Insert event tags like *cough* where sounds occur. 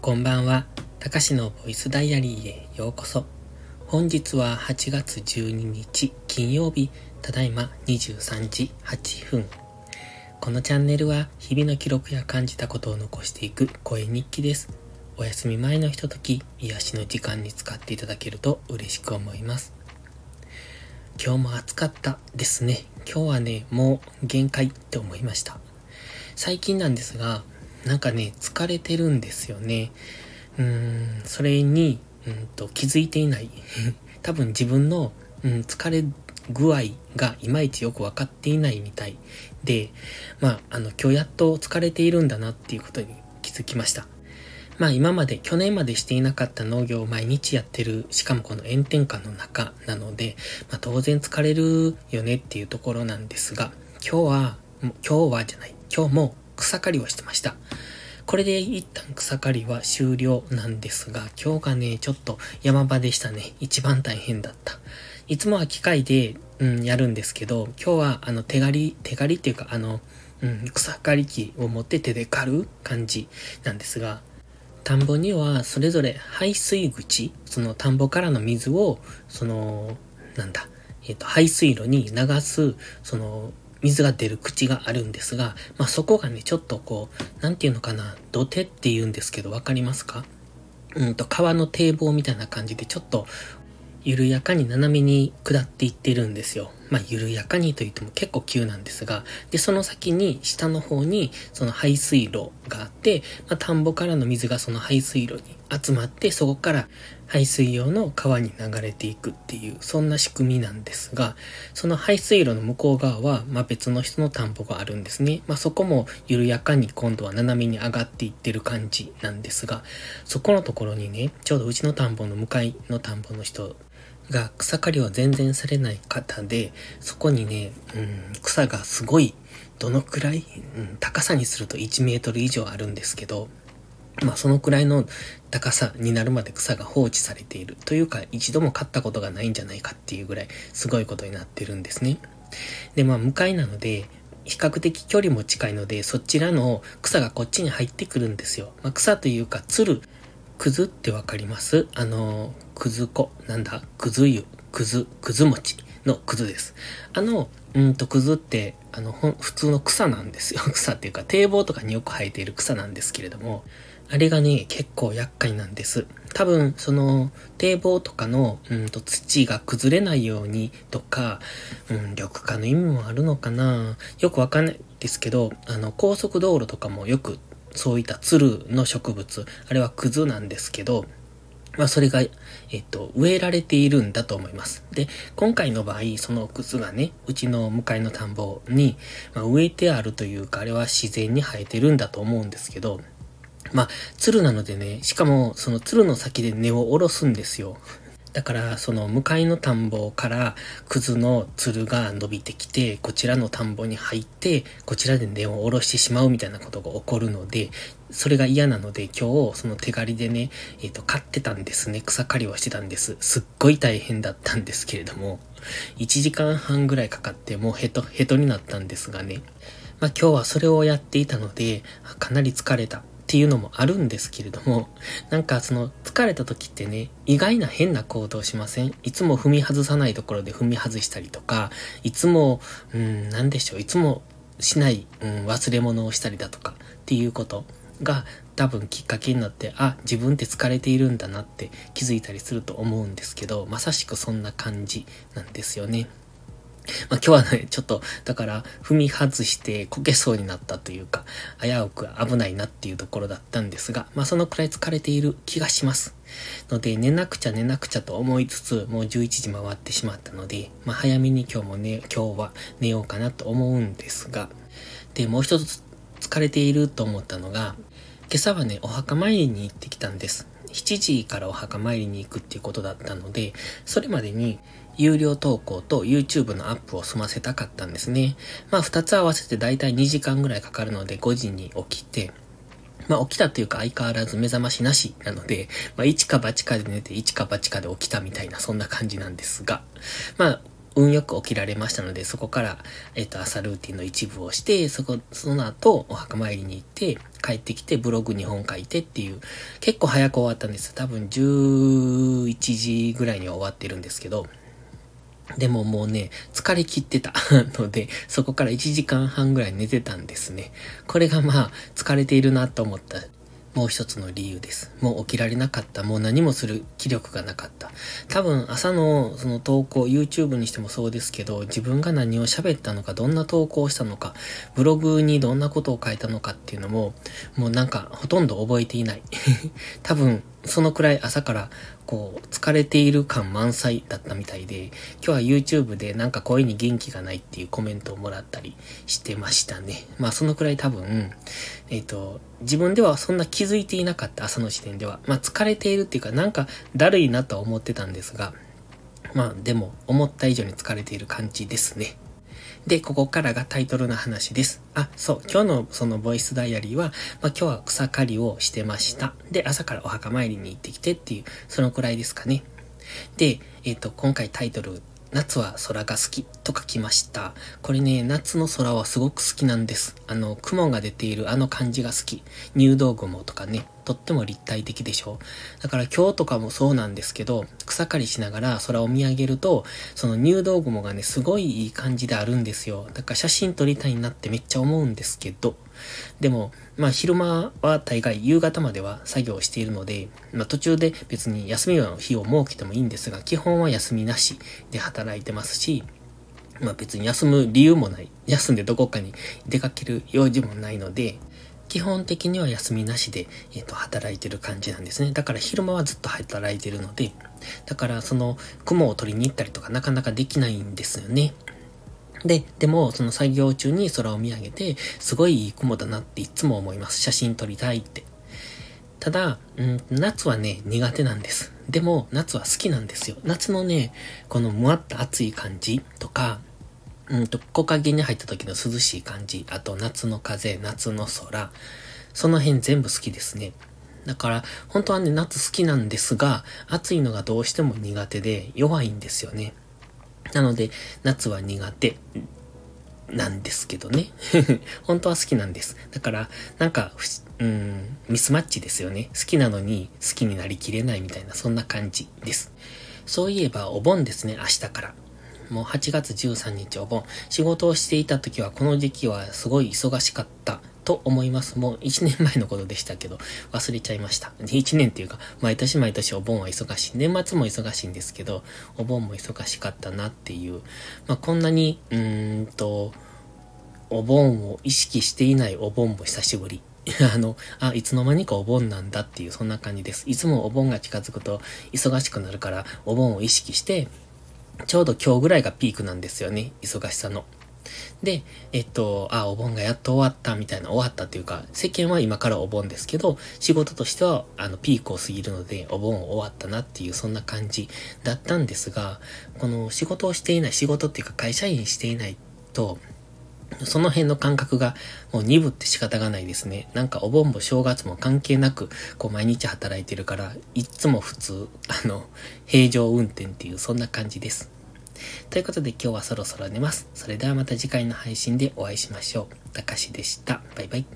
こんばんは。たかしのボイスダイアリーへようこそ。本日は8月12日金曜日、ただいま23時8分。このチャンネルは日々の記録や感じたことを残していく声日記です。お休み前のひととき、癒しの時間に使っていただけると嬉しく思います。今日も暑かったですね。今日はね、もう限界って思いました。最近なんですが、なんかね、疲れてるんですよね。うーん、それに、うんと気づいていない。*laughs* 多分自分の、うん、疲れ具合がいまいちよくわかっていないみたいで、まあ、あの、今日やっと疲れているんだなっていうことに気づきました。まあ今まで、去年までしていなかった農業を毎日やってる、しかもこの炎天下の中なので、まあ当然疲れるよねっていうところなんですが、今日は、今日はじゃない、今日も草刈りをしてました。これで一旦草刈りは終了なんですが、今日がね、ちょっと山場でしたね。一番大変だった。いつもは機械で、うん、やるんですけど、今日はあの手刈り、手刈りっていうかあの、うん、草刈り機を持って手で刈る感じなんですが、田んぼにはそれぞれ排水口、その田んぼからの水を、その、なんだ、えっ、ー、と、排水路に流す、その、水が出る口があるんですが、まあ、そこがね、ちょっとこう、なんていうのかな、土手って言うんですけど、わかりますか？うんと、川の堤防みたいな感じで、ちょっと、緩やかに斜めに下っていってるんですよ。まあ、緩やかにと言っても結構急なんですが、で、その先に、下の方に、その排水路があって、まあ、田んぼからの水がその排水路に集まって、そこから排水用の川に流れていくっていう、そんな仕組みなんですが、その排水路の向こう側は、まあ、別の人の田んぼがあるんですね。まあ、そこも緩やかに今度は斜めに上がっていってる感じなんですが、そこのところにね、ちょうどうちの田んぼの向かいの田んぼの人が草刈りは全然されない方で、そこにね、うん、草がすごい、どのくらい、うん、高さにすると1メートル以上あるんですけど、まあそのくらいの高さになるまで草が放置されているというか一度も買ったことがないんじゃないかっていうぐらいすごいことになってるんですね。でまあ向かいなので比較的距離も近いのでそちらの草がこっちに入ってくるんですよ。まあ、草というかつる、くずってわかります？あの、くず粉、なんだ？くず湯、くず、くず餅のくずです。あの、うんと、くずって、あの、普通の草なんですよ。草っていうか、堤防とかによく生えている草なんですけれども、あれがね、結構厄介なんです。多分、その、堤防とかの、うんと、土が崩れないようにとか、うん、緑化の意味もあるのかなよくわかんないですけど、あの、高速道路とかもよく、そういったツルの植物、あれはクズなんですけど、まあ、それが、えっと、植えられているんだと思います。で、今回の場合、その靴がね、うちの向かいの田んぼに、まあ、植えてあるというか、あれは自然に生えてるんだと思うんですけど、まあ、鶴なのでね、しかも、その鶴の先で根を下ろすんですよ。だから、その向かいの田んぼからクズの鶴が伸びてきて、こちらの田んぼに入って、こちらで根を下ろしてしまうみたいなことが起こるので、それが嫌なので今日その手刈りでね、えっ、ー、と、買ってたんですね。草刈りをしてたんです。すっごい大変だったんですけれども、1時間半ぐらいかかってもうヘトヘトになったんですがね。まあ今日はそれをやっていたので、かなり疲れた。っていうのもあるんですけれども、*laughs* なんかその疲れた時ってね、意外な変な行動しません？いつも踏み外さないところで踏み外したりとか、いつも、うん、なんでしょう、いつもしない、うん、忘れ物をしたりだとかっていうことが多分きっかけになって、あ、自分って疲れているんだなって気づいたりすると思うんですけど、まさしくそんな感じなんですよね。まあ、今日はね、ちょっと、だから、踏み外してこけそうになったというか、危うく危ないなっていうところだったんですが、まあ、そのくらい疲れている気がします。ので、寝なくちゃ寝なくちゃと思いつつ、もう11時回ってしまったので、まあ、早めに今日もね、今日は寝ようかなと思うんですが、で、もう一つ疲れていると思ったのが、今朝はね、お墓参りに行ってきたんです。7時からお墓参りに行くっていうことだったので、それまでに有料投稿と YouTube のアップを済ませたかったんですね。まあ2つ合わせてだいたい2時間ぐらいかかるので5時に起きて、まあ起きたっていうか相変わらず目覚ましなしなので、まあ一か八かで寝て一か八かで起きたみたいなそんな感じなんですが、まあ運よく起きられましたので、そこから、えっ、と、朝ルーティンの一部をして、そこ、その後、お墓参りに行って、帰ってきてブログ2本書いてっていう、結構早く終わったんです。多分11時ぐらいには終わってるんですけど、でももうね、疲れ切ってた *laughs* ので、そこから1時間半ぐらい寝てたんですね。これがまあ、疲れているなと思ったもう一つの理由です。もう起きられなかった。もう何もする気力がなかった。多分朝のその投稿、YouTube にしてもそうですけど、自分が何を喋ったのか、どんな投稿をしたのか、ブログにどんなことを書いたのかっていうのも、もうなんかほとんど覚えていない。*laughs* 多分、そのくらい朝からこう疲れている感満載だったみたいで、今日は YouTube でなんか声に元気がないっていうコメントをもらったりしてましたね。まあそのくらい多分、えっ、ー、と、自分ではそんな気づいていなかった朝の時点では、まあ疲れているっていうかなんかだるいなとは思ってたんですが、まあでも思った以上に疲れている感じですね。で、ここからがタイトルの話です。あ、そう、今日のそのボイスダイアリーは、まあ、今日は草刈りをしてました。で、朝からお墓参りに行ってきてっていう、そのくらいですかね。で、えっ、ー、と、今回タイトル、夏は空が好きと書きました。これね、夏の空はすごく好きなんです。あの、雲が出ているあの感じが好き。入道雲とかね、とっても立体的でしょだから今日とかもそうなんですけど、草刈りしながら空を見上げると、その入道雲がね、すごいいい感じであるんですよ。だから写真撮りたいなってめっちゃ思うんですけど、でも、まあ昼間は大概夕方までは作業しているので、まあ途中で別に休みの日を設けてもいいんですが、基本は休みなしで働いてますし、まあ別に休む理由もない。休んでどこかに出かける用事もないので、基本的には休みなしで、えっ、ー、と、働いてる感じなんですね。だから昼間はずっと働いてるので、だからその雲を取りに行ったりとかなかなかできないんですよね。で、でも、その作業中に空を見上げて、すごいいい雲だなっていつも思います。写真撮りたいって。ただ、うん、夏はね、苦手なんです。でも、夏は好きなんですよ。夏のね、このむわっと暑い感じとか、うんと、木陰に入った時の涼しい感じ、あと夏の風、夏の空、その辺全部好きですね。だから、本当はね、夏好きなんですが、暑いのがどうしても苦手で弱いんですよね。なので、夏は苦手なんですけどね。*laughs* 本当は好きなんです。だから、なんか、うん、ミスマッチですよね。好きなのに好きになりきれないみたいな、そんな感じです。そういえば、お盆ですね、明日から。もう8月13日お盆。仕事をしていた時はこの時期はすごい忙しかったと思います。もう1年前のことでしたけど、忘れちゃいました。1年っていうか、毎年毎年お盆は忙しい。年末も忙しいんですけど、お盆も忙しかったなっていう。まあ、こんなに、うーんと、お盆を意識していないお盆も久しぶり。*laughs* あの、あ、いつの間にかお盆なんだっていう、そんな感じです。いつもお盆が近づくと忙しくなるから、お盆を意識して、ちょうど今日ぐらいがピークなんですよね、忙しさの。で、えっと、あ、お盆がやっと終わったみたいな、終わったっていうか、世間は今からお盆ですけど、仕事としては、あの、ピークを過ぎるので、お盆終わったなっていう、そんな感じだったんですが、この仕事をしていない、仕事っていうか会社員していないと、その辺の感覚がもう鈍って仕方がないですね。なんかお盆も正月も関係なく、こう毎日働いてるから、いつも普通、あの、平常運転っていうそんな感じです。ということで今日はそろそろ寝ます。それではまた次回の配信でお会いしましょう。たかしでした。バイバイ。